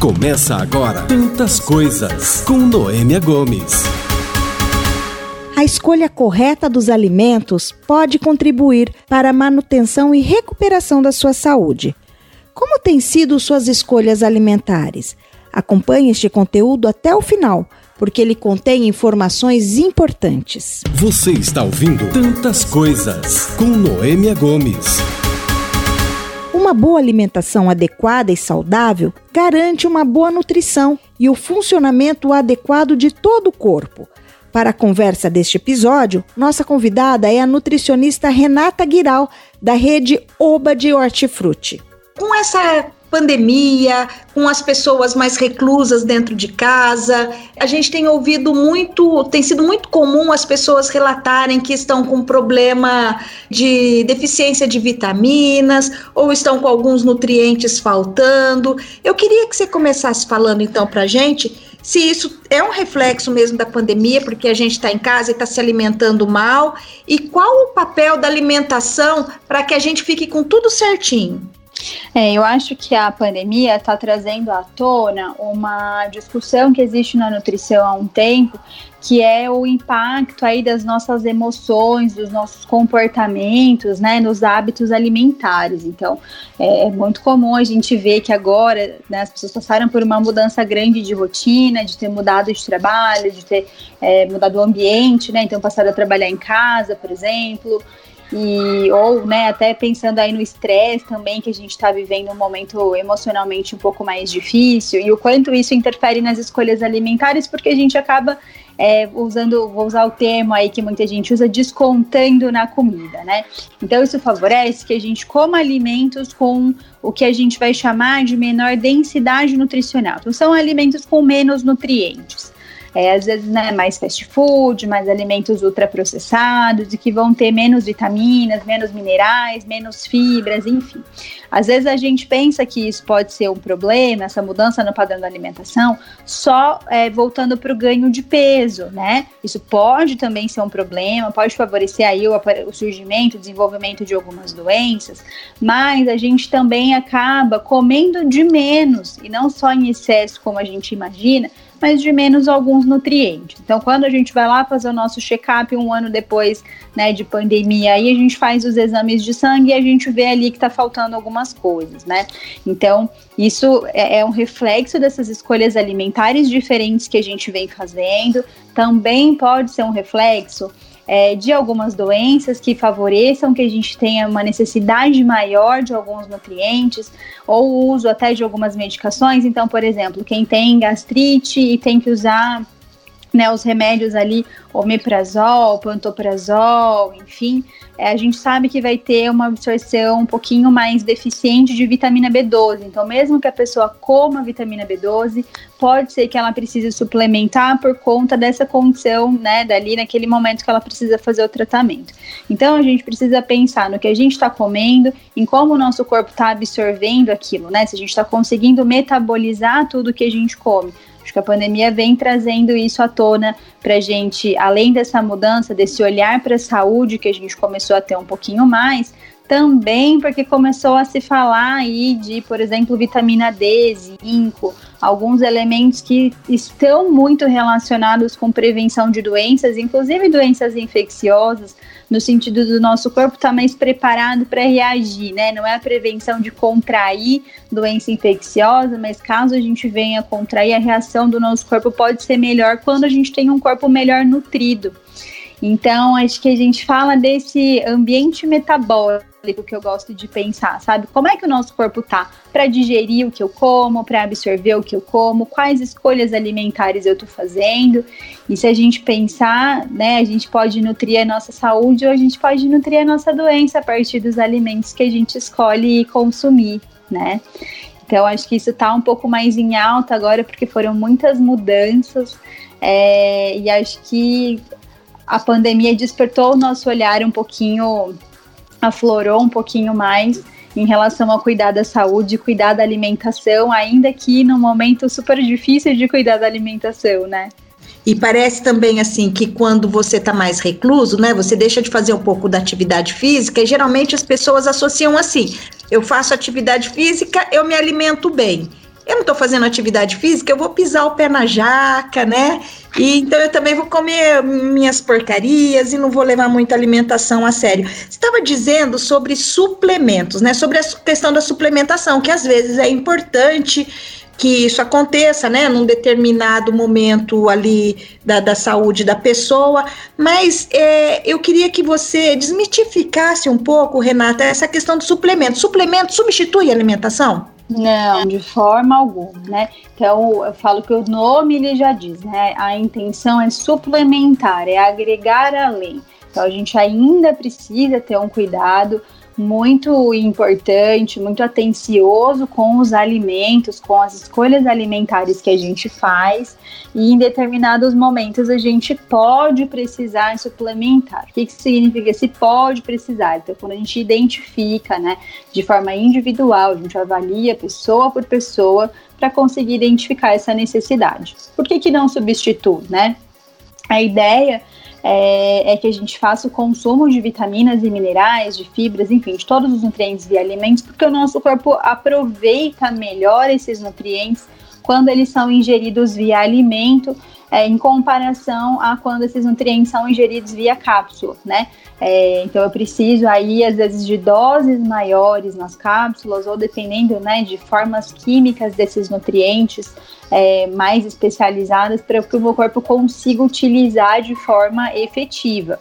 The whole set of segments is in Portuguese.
Começa agora Tantas Coisas com Noêmia Gomes. A escolha correta dos alimentos pode contribuir para a manutenção e recuperação da sua saúde. Como têm sido suas escolhas alimentares? Acompanhe este conteúdo até o final, porque ele contém informações importantes. Você está ouvindo Tantas Coisas com Noêmia Gomes. Uma boa alimentação adequada e saudável garante uma boa nutrição e o funcionamento adequado de todo o corpo. Para a conversa deste episódio, nossa convidada é a nutricionista Renata Guiral, da rede Oba de Hortifruti. Com essa pandemia, com as pessoas mais reclusas dentro de casa. A gente tem ouvido muito, tem sido muito comum as pessoas relatarem que estão com problema de deficiência de vitaminas ou estão com alguns nutrientes faltando. Eu queria que você começasse falando então para gente se isso é um reflexo mesmo da pandemia, porque a gente está em casa e está se alimentando mal, e qual o papel da alimentação para que a gente fique com tudo certinho. É, eu acho que a pandemia está trazendo à tona uma discussão que existe na nutrição há um tempo, que é o impacto aí das nossas emoções, dos nossos comportamentos, né, nos hábitos alimentares. Então, é, é muito comum a gente ver que agora né, as pessoas passaram por uma mudança grande de rotina, de ter mudado de trabalho, de ter é, mudado o ambiente, né, então passaram a trabalhar em casa, por exemplo, e ou né, até pensando aí no estresse também que a gente está vivendo um momento emocionalmente um pouco mais difícil e o quanto isso interfere nas escolhas alimentares porque a gente acaba é, usando, vou usar o termo aí que muita gente usa, descontando na comida, né? Então isso favorece que a gente coma alimentos com o que a gente vai chamar de menor densidade nutricional. Então são alimentos com menos nutrientes é, às vezes né, mais fast food, mais alimentos ultraprocessados e que vão ter menos vitaminas, menos minerais, menos fibras, enfim. Às vezes a gente pensa que isso pode ser um problema, essa mudança no padrão da alimentação, só é, voltando para o ganho de peso, né? Isso pode também ser um problema, pode favorecer aí o, o surgimento, o desenvolvimento de algumas doenças, mas a gente também acaba comendo de menos e não só em excesso como a gente imagina, mas de menos alguns nutrientes. Então, quando a gente vai lá fazer o nosso check-up um ano depois né, de pandemia, aí a gente faz os exames de sangue e a gente vê ali que está faltando algumas coisas, né? Então, isso é, é um reflexo dessas escolhas alimentares diferentes que a gente vem fazendo, também pode ser um reflexo é, de algumas doenças que favoreçam que a gente tenha uma necessidade maior de alguns nutrientes, ou uso até de algumas medicações. Então, por exemplo, quem tem gastrite e tem que usar né, os remédios ali, omeprazol, pantoprazol, enfim, é, a gente sabe que vai ter uma absorção um pouquinho mais deficiente de vitamina B12. Então, mesmo que a pessoa coma vitamina B12, pode ser que ela precise suplementar por conta dessa condição, né, dali naquele momento que ela precisa fazer o tratamento. Então, a gente precisa pensar no que a gente está comendo, em como o nosso corpo está absorvendo aquilo, né, se a gente está conseguindo metabolizar tudo que a gente come. Que a pandemia vem trazendo isso à tona para gente, além dessa mudança, desse olhar para a saúde que a gente começou a ter um pouquinho mais, também porque começou a se falar aí de, por exemplo, vitamina D, zinco, alguns elementos que estão muito relacionados com prevenção de doenças, inclusive doenças infecciosas, no sentido do nosso corpo estar tá mais preparado para reagir, né? Não é a prevenção de contrair doença infecciosa, mas caso a gente venha contrair, a reação do nosso corpo pode ser melhor quando a gente tem um corpo melhor nutrido. Então, acho que a gente fala desse ambiente metabólico que eu gosto de pensar, sabe? Como é que o nosso corpo tá para digerir o que eu como, para absorver o que eu como, quais escolhas alimentares eu tô fazendo. E se a gente pensar, né, a gente pode nutrir a nossa saúde ou a gente pode nutrir a nossa doença a partir dos alimentos que a gente escolhe consumir, né? Então, acho que isso está um pouco mais em alta agora, porque foram muitas mudanças, é, e acho que a pandemia despertou o nosso olhar um pouquinho, aflorou um pouquinho mais em relação a cuidar da saúde, cuidar da alimentação, ainda que num momento super difícil de cuidar da alimentação, né? E parece também assim que quando você está mais recluso, né, você deixa de fazer um pouco da atividade física, e geralmente as pessoas associam assim: eu faço atividade física, eu me alimento bem. Eu não estou fazendo atividade física, eu vou pisar o pé na jaca, né? E então eu também vou comer minhas porcarias e não vou levar muita alimentação a sério. Você estava dizendo sobre suplementos, né? Sobre a questão da suplementação, que às vezes é importante que isso aconteça, né, num determinado momento ali da, da saúde da pessoa, mas é, eu queria que você desmitificasse um pouco, Renata, essa questão do suplemento. Suplemento substitui a alimentação? Não, de forma alguma, né? Então, eu falo que o nome ele já diz, né? A intenção é suplementar, é agregar além. Então, a gente ainda precisa ter um cuidado muito importante, muito atencioso com os alimentos, com as escolhas alimentares que a gente faz, e em determinados momentos a gente pode precisar suplementar. O que, que significa se pode precisar? Então, quando a gente identifica, né, de forma individual, a gente avalia pessoa por pessoa para conseguir identificar essa necessidade. Por que, que não substitui, né? A ideia é, é, que a gente faça o consumo de vitaminas e minerais, de fibras, enfim, de todos os nutrientes e alimentos, porque o nosso corpo aproveita melhor esses nutrientes quando eles são ingeridos via alimento, é, em comparação a quando esses nutrientes são ingeridos via cápsula, né? É, então eu preciso aí às vezes de doses maiores nas cápsulas ou dependendo, né, de formas químicas desses nutrientes é, mais especializadas para que o meu corpo consiga utilizar de forma efetiva.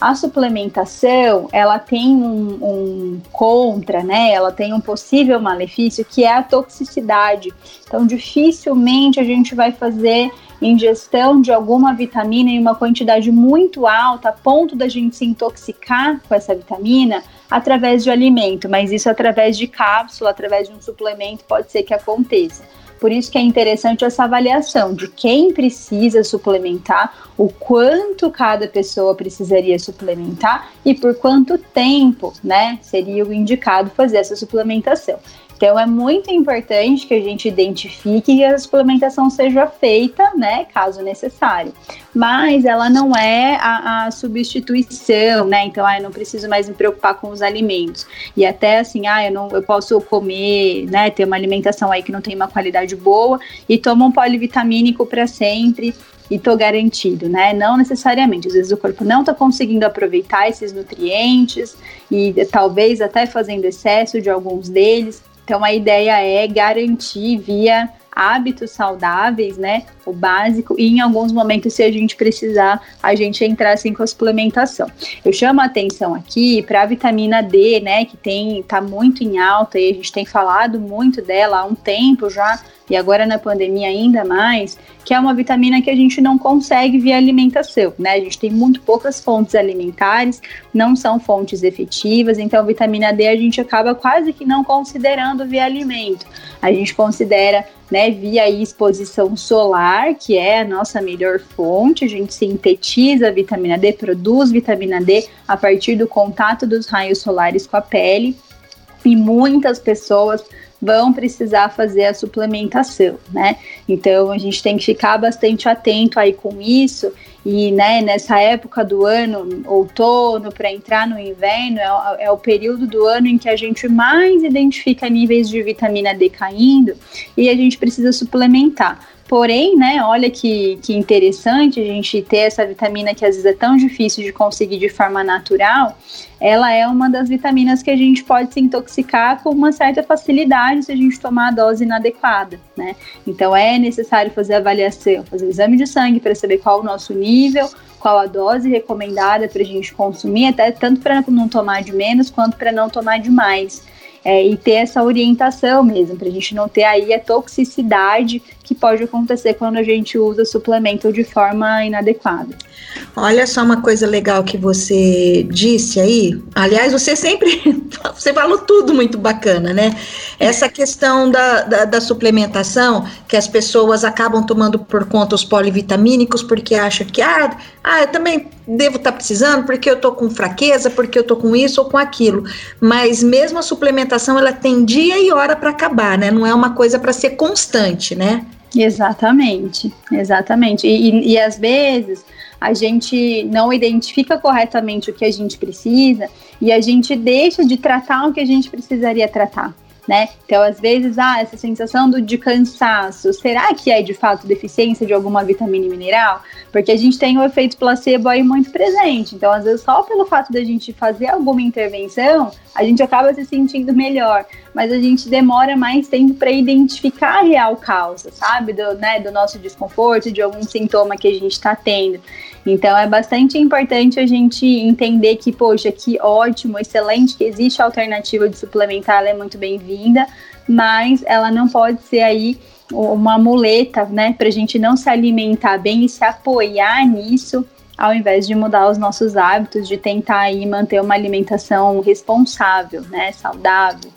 A suplementação, ela tem um, um, contra, né? Ela tem um possível malefício que é a toxicidade. Então, dificilmente a gente vai fazer ingestão de alguma vitamina em uma quantidade muito alta, a ponto da gente se intoxicar com essa vitamina através de alimento, mas isso através de cápsula, através de um suplemento, pode ser que aconteça. Por isso que é interessante essa avaliação de quem precisa suplementar, o quanto cada pessoa precisaria suplementar e por quanto tempo, né, seria o indicado fazer essa suplementação. Então é muito importante que a gente identifique que a suplementação seja feita, né, caso necessário. Mas ela não é a, a substituição, né? Então, ah, eu não preciso mais me preocupar com os alimentos. E até assim, ah, eu não eu posso comer, né, ter uma alimentação aí que não tem uma qualidade boa e tomo um polivitamínico para sempre e tô garantido, né? Não necessariamente. Às vezes o corpo não está conseguindo aproveitar esses nutrientes e talvez até fazendo excesso de alguns deles. Então a ideia é garantir via hábitos saudáveis, né? O básico, e em alguns momentos, se a gente precisar, a gente entrar assim com a suplementação. Eu chamo a atenção aqui para a vitamina D, né? Que tem, tá muito em alta e a gente tem falado muito dela há um tempo já e agora na pandemia ainda mais, que é uma vitamina que a gente não consegue via alimentação, né? A gente tem muito poucas fontes alimentares, não são fontes efetivas, então vitamina D a gente acaba quase que não considerando via alimento. A gente considera, né, via exposição solar, que é a nossa melhor fonte, a gente sintetiza a vitamina D, produz vitamina D a partir do contato dos raios solares com a pele. E muitas pessoas vão precisar fazer a suplementação, né? Então a gente tem que ficar bastante atento aí com isso. E né, nessa época do ano, outono, para entrar no inverno, é, é, o período do ano em que a gente mais identifica níveis de vitamina D caindo e a gente precisa suplementar. Porém, né, olha que, que interessante a gente ter essa vitamina que às vezes é tão difícil de conseguir de forma natural. Ela é uma das vitaminas que a gente pode se intoxicar com uma certa facilidade se a gente tomar a dose inadequada, né? Então é necessário fazer avaliação, fazer exame de sangue para saber qual o nosso nível, qual a dose recomendada para a gente consumir, até tanto para não tomar de menos quanto para não tomar de mais é, e ter essa orientação mesmo, para a gente não ter aí a toxicidade que pode acontecer quando a gente usa suplemento de forma inadequada. Olha só uma coisa legal que você disse aí. Aliás, você sempre você falou tudo muito bacana, né? Essa questão da, da, da, suplementação, que as pessoas acabam tomando por conta os polivitamínicos, porque acham que, ah, ah eu também devo estar tá precisando, porque eu tô com fraqueza, porque eu tô com isso ou com aquilo. Mas mesmo a suplementação, ela tem dia e hora para acabar, né? Não é uma coisa para ser constante, né? Exatamente, exatamente. E, e, e às vezes a gente não identifica corretamente o que a gente precisa e a gente deixa de tratar o que a gente precisaria tratar. Né? Então, às vezes, ah, essa sensação do, de cansaço, será que é de fato deficiência de alguma vitamina mineral? Porque a gente tem o efeito placebo aí muito presente. Então, às vezes, só pelo fato da gente fazer alguma intervenção, a gente acaba se sentindo melhor, mas a gente demora mais tempo para identificar a real causa, sabe? Do, né, do nosso desconforto, de algum sintoma que a gente está tendo. Então é bastante importante a gente entender que, poxa, que ótimo, excelente, que existe a alternativa de suplementar, ela é muito bem-vinda, mas ela não pode ser aí uma muleta, né, para a gente não se alimentar bem e se apoiar nisso, ao invés de mudar os nossos hábitos, de tentar aí manter uma alimentação responsável, né, saudável.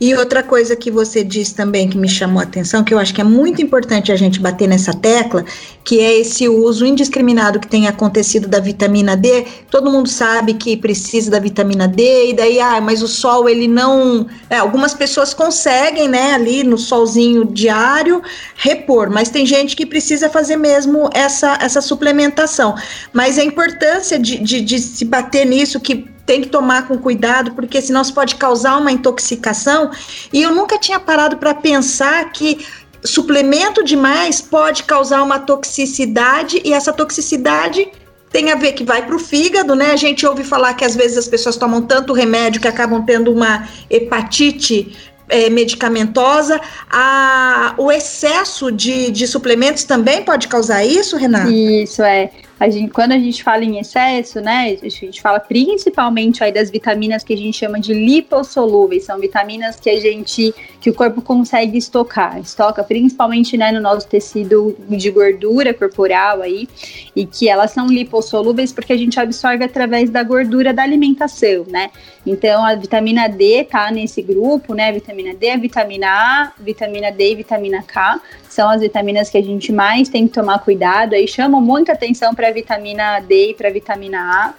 E outra coisa que você disse também que me chamou a atenção, que eu acho que é muito importante a gente bater nessa tecla, que é esse uso indiscriminado que tem acontecido da vitamina D. Todo mundo sabe que precisa da vitamina D, e daí, ah, mas o sol, ele não. É, algumas pessoas conseguem, né, ali no solzinho diário, repor, mas tem gente que precisa fazer mesmo essa, essa suplementação. Mas a importância de, de, de se bater nisso, que tem que tomar com cuidado, porque senão isso pode causar uma intoxicação. E eu nunca tinha parado para pensar que suplemento demais pode causar uma toxicidade e essa toxicidade tem a ver que vai para o fígado, né? A gente ouve falar que às vezes as pessoas tomam tanto remédio que acabam tendo uma hepatite é, medicamentosa. A, o excesso de, de suplementos também pode causar isso, Renata? Isso, é a gente, quando a gente fala em excesso, né, a gente fala principalmente aí das vitaminas que a gente chama de lipossolúveis, são vitaminas que a gente, que o corpo consegue estocar, estoca principalmente, né, no nosso tecido de gordura corporal aí, e que elas são lipossolúveis porque a gente absorve através da gordura da alimentação, né, então a vitamina D tá nesse grupo, né, vitamina D, vitamina A, vitamina D e vitamina K, são as vitaminas que a gente mais tem que tomar cuidado, aí. Chamam muita atenção para vitamina D e para vitamina A.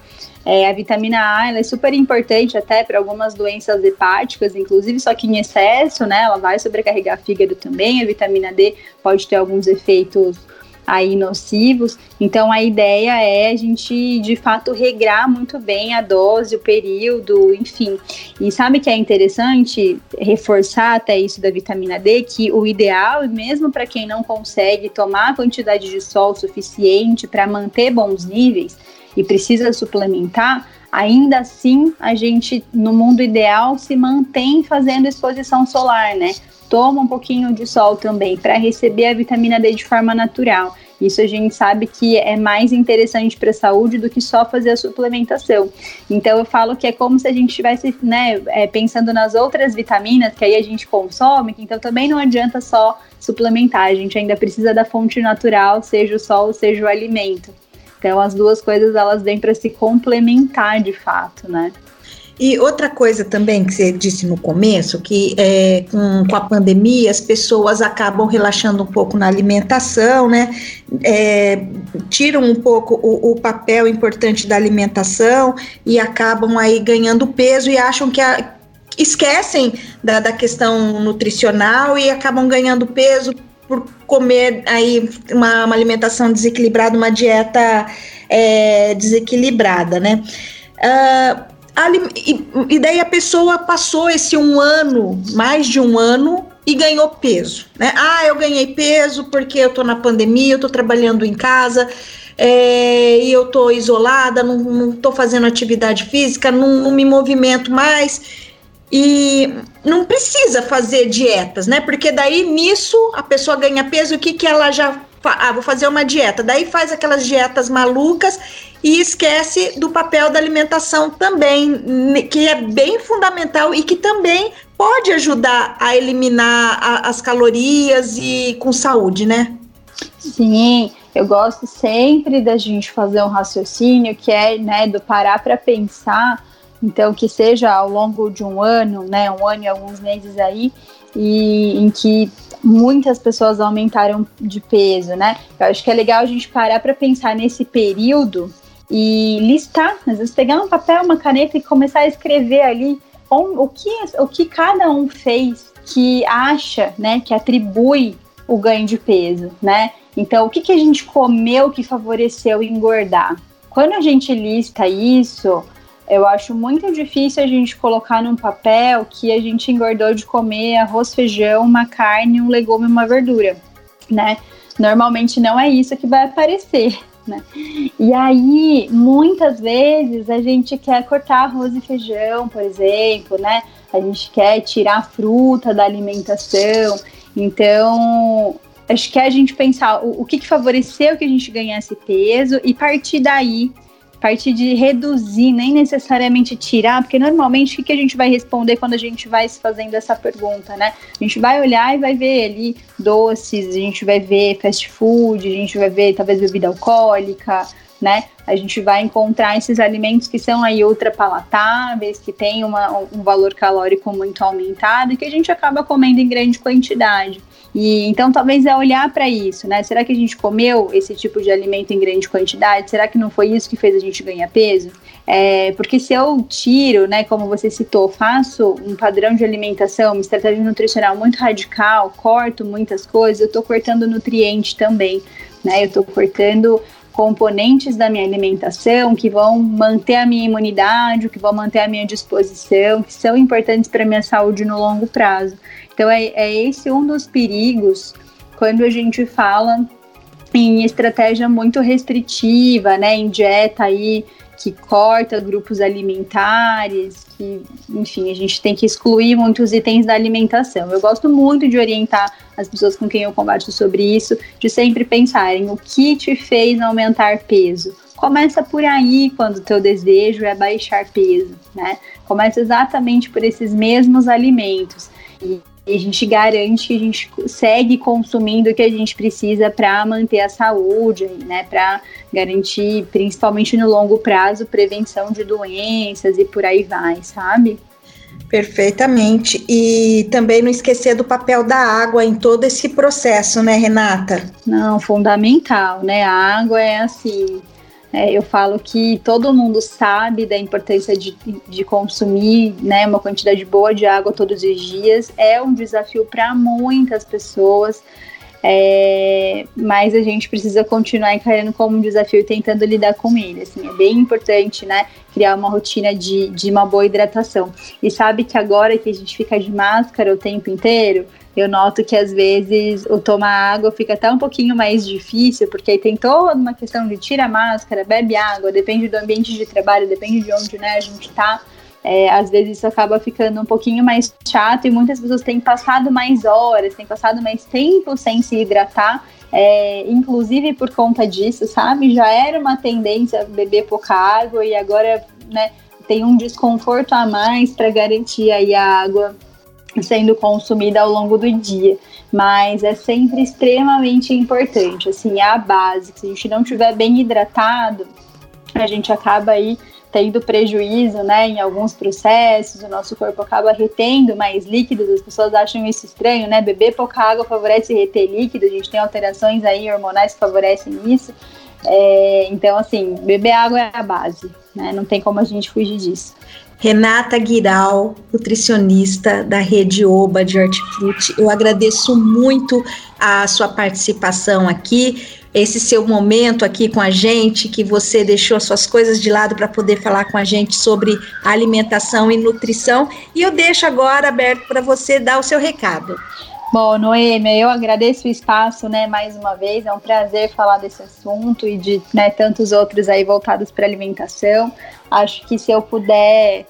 É, a vitamina A ela é super importante até para algumas doenças hepáticas, inclusive, só que em excesso, né? Ela vai sobrecarregar fígado também. A vitamina D pode ter alguns efeitos aí nocivos. Então a ideia é a gente de fato regrar muito bem a dose, o período, enfim. E sabe que é interessante reforçar até isso da vitamina D que o ideal, mesmo para quem não consegue tomar a quantidade de sol suficiente para manter bons níveis e precisa suplementar, ainda assim a gente no mundo ideal se mantém fazendo exposição solar, né? Toma um pouquinho de sol também para receber a vitamina D de forma natural. Isso a gente sabe que é mais interessante para a saúde do que só fazer a suplementação. Então eu falo que é como se a gente estivesse né, é, pensando nas outras vitaminas que aí a gente consome, então também não adianta só suplementar, a gente ainda precisa da fonte natural, seja o sol, seja o alimento. Então as duas coisas elas vêm para se complementar de fato, né? E outra coisa também que você disse no começo, que é, com, com a pandemia as pessoas acabam relaxando um pouco na alimentação, né? É, tiram um pouco o, o, papel importante da alimentação e acabam aí ganhando peso e acham que a, esquecem da, da questão nutricional e acabam ganhando peso por comer aí uma, uma alimentação desequilibrada, uma dieta é, desequilibrada, né? Uh, e, e daí a pessoa passou esse um ano, mais de um ano, e ganhou peso. Né? Ah, eu ganhei peso porque eu tô na pandemia, eu tô trabalhando em casa. É, e eu tô isolada, não, não tô fazendo atividade física, não, não me movimento mais e não precisa fazer dietas, né? Porque daí nisso a pessoa ganha peso, o que que ela já ah, vou fazer uma dieta. Daí faz aquelas dietas malucas e esquece do papel da alimentação também, que é bem fundamental e que também pode ajudar a eliminar a, as calorias e com saúde, né? Sim, eu gosto sempre da gente fazer um raciocínio que é, né, do parar para pensar, então que seja ao longo de um ano, né, um ano e alguns meses aí, e em que muitas pessoas aumentaram de peso, né? Eu acho que é legal a gente parar para pensar nesse período e listar, às vezes pegar um papel, uma caneta e começar a escrever ali o que, o que cada um fez que acha, né, que atribui o ganho de peso, né? Então, o que, que a gente comeu que favoreceu engordar? Quando a gente lista isso, Eu acho muito difícil a gente colocar num papel que a gente engordou de comer arroz, feijão, uma carne, um legume, uma verdura, né? Normalmente não é isso que vai aparecer, né? E aí, muitas vezes a gente quer cortar arroz e feijão, por exemplo, né? A gente quer tirar a fruta da alimentação. Então, acho que é a gente pensar o, o que, que favoreceu que a gente ganhasse peso e partir daí partir de reduzir, nem necessariamente tirar, porque normalmente o que a gente vai responder quando a gente vai se fazendo essa pergunta, né? A gente vai olhar e vai ver ali doces, a gente vai ver fast food, a gente vai ver talvez bebida alcoólica, né? A gente vai encontrar esses alimentos que são aí ultrapalatáveis, que têm uma, um valor calórico muito aumentado e que a gente acaba comendo em grande quantidade. E então talvez é olhar para isso, né? Será que a gente comeu esse tipo de alimento em grande quantidade? Será que não foi isso que fez a gente ganhar peso? É, porque se eu tiro, né, como você citou, faço um padrão de alimentação, uma estratégia nutricional muito radical, corto muitas coisas, eu estou cortando nutriente também, né? Eu estou cortando componentes da minha alimentação que vão manter a minha imunidade, que vão manter a minha disposição, que são importantes para minha saúde no longo prazo. Então é, é esse um dos perigos quando a gente fala em estratégia muito restritiva, né, em dieta aí que corta grupos alimentares, que, enfim, a gente tem que excluir muitos itens da alimentação. Eu gosto muito de orientar as pessoas com quem eu converso sobre isso, de sempre pensarem o que te fez aumentar peso. Começa por aí quando o teu desejo é baixar peso, né? Começa exatamente por esses mesmos alimentos. E a gente garante que a gente segue consumindo o que a gente precisa para manter a saúde, né? Para garantir, principalmente no longo prazo, prevenção de doenças e por aí vai, sabe? Perfeitamente. E também não esquecer do papel da água em todo esse processo, né, Renata? Não, fundamental, né? A água é assim, é, eu falo que todo mundo sabe da importância de, de consumir né, uma quantidade boa de água todos os dias. É um desafio para muitas pessoas. É, mas a gente precisa continuar encarando como um desafio e tentando lidar com ele. Assim, é bem importante, né? Criar uma rotina de, de uma boa hidratação. E sabe que agora que a gente fica de máscara o tempo inteiro, eu noto que às vezes o tomar água fica até um pouquinho mais difícil, porque aí tem toda uma questão de tira a máscara, bebe água, depende do ambiente de trabalho, depende de onde né, a gente está. É, às vezes isso acaba ficando um pouquinho mais chato e muitas pessoas têm passado mais horas, têm passado mais tempo sem se hidratar, é, inclusive por conta disso, sabe? Já era uma tendência beber pouca água e agora né, tem um desconforto a mais para garantir aí a água sendo consumida ao longo do dia. Mas é sempre extremamente importante, assim, é a base. Se a gente não estiver bem hidratado, a gente acaba aí tendo prejuízo, né, em alguns processos, o nosso corpo acaba retendo mais líquidos, as pessoas acham isso estranho, né, beber pouca água favorece reter líquido, a gente tem alterações aí hormonais que favorecem isso, é, então, assim, beber água é a base, né, não tem como a gente fugir disso. Renata Guiral, nutricionista da Rede Oba de Hortifruti. Eu agradeço muito a sua participação aqui, esse seu momento aqui com a gente, que você deixou as suas coisas de lado para poder falar com a gente sobre alimentação e nutrição. E eu deixo agora aberto para você dar o seu recado. Bom, Noêmia, eu agradeço o espaço, né, mais uma vez, é um prazer falar desse assunto e de né, tantos outros aí voltados para alimentação. Acho que se eu puder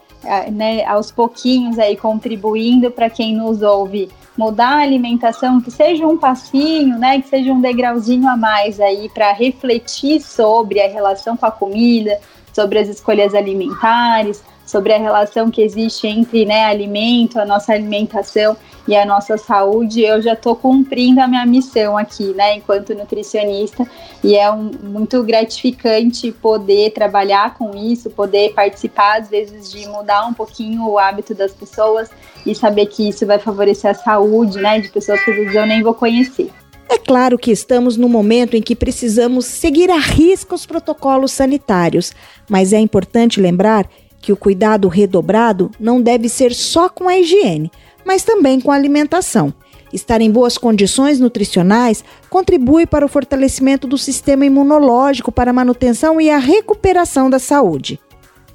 né, aos pouquinhos aí contribuindo para quem nos ouve mudar a alimentação, que seja um passinho, né, que seja um degrauzinho a mais aí para refletir sobre a relação com a comida, sobre as escolhas alimentares, sobre a relação que existe entre né, alimento, a nossa alimentação e a nossa saúde, eu já estou cumprindo a minha missão aqui, né, enquanto nutricionista, e é um, muito gratificante poder trabalhar com isso, poder participar, às vezes, de mudar um pouquinho o hábito das pessoas e saber que isso vai favorecer a saúde, né, de pessoas que às vezes eu nem vou conhecer. É claro que estamos no momento em que precisamos seguir à risca os protocolos sanitários, mas é importante lembrar que o cuidado redobrado não deve ser só com a higiene, mas também com a alimentação. Estar em boas condições nutricionais contribui para o fortalecimento do sistema imunológico, para a manutenção e a recuperação da saúde.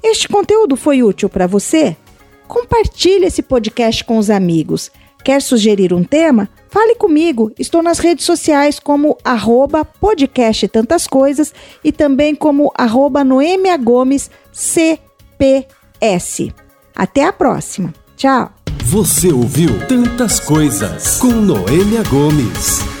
Este conteúdo foi útil para você? Compartilhe esse podcast com os amigos. Quer sugerir um tema? Fale comigo. Estou nas redes sociais como arroba podcast Tantas Coisas e também como arroba. Até a próxima. Tchau. Você ouviu Tantas Coisas com Noêmia Gomes.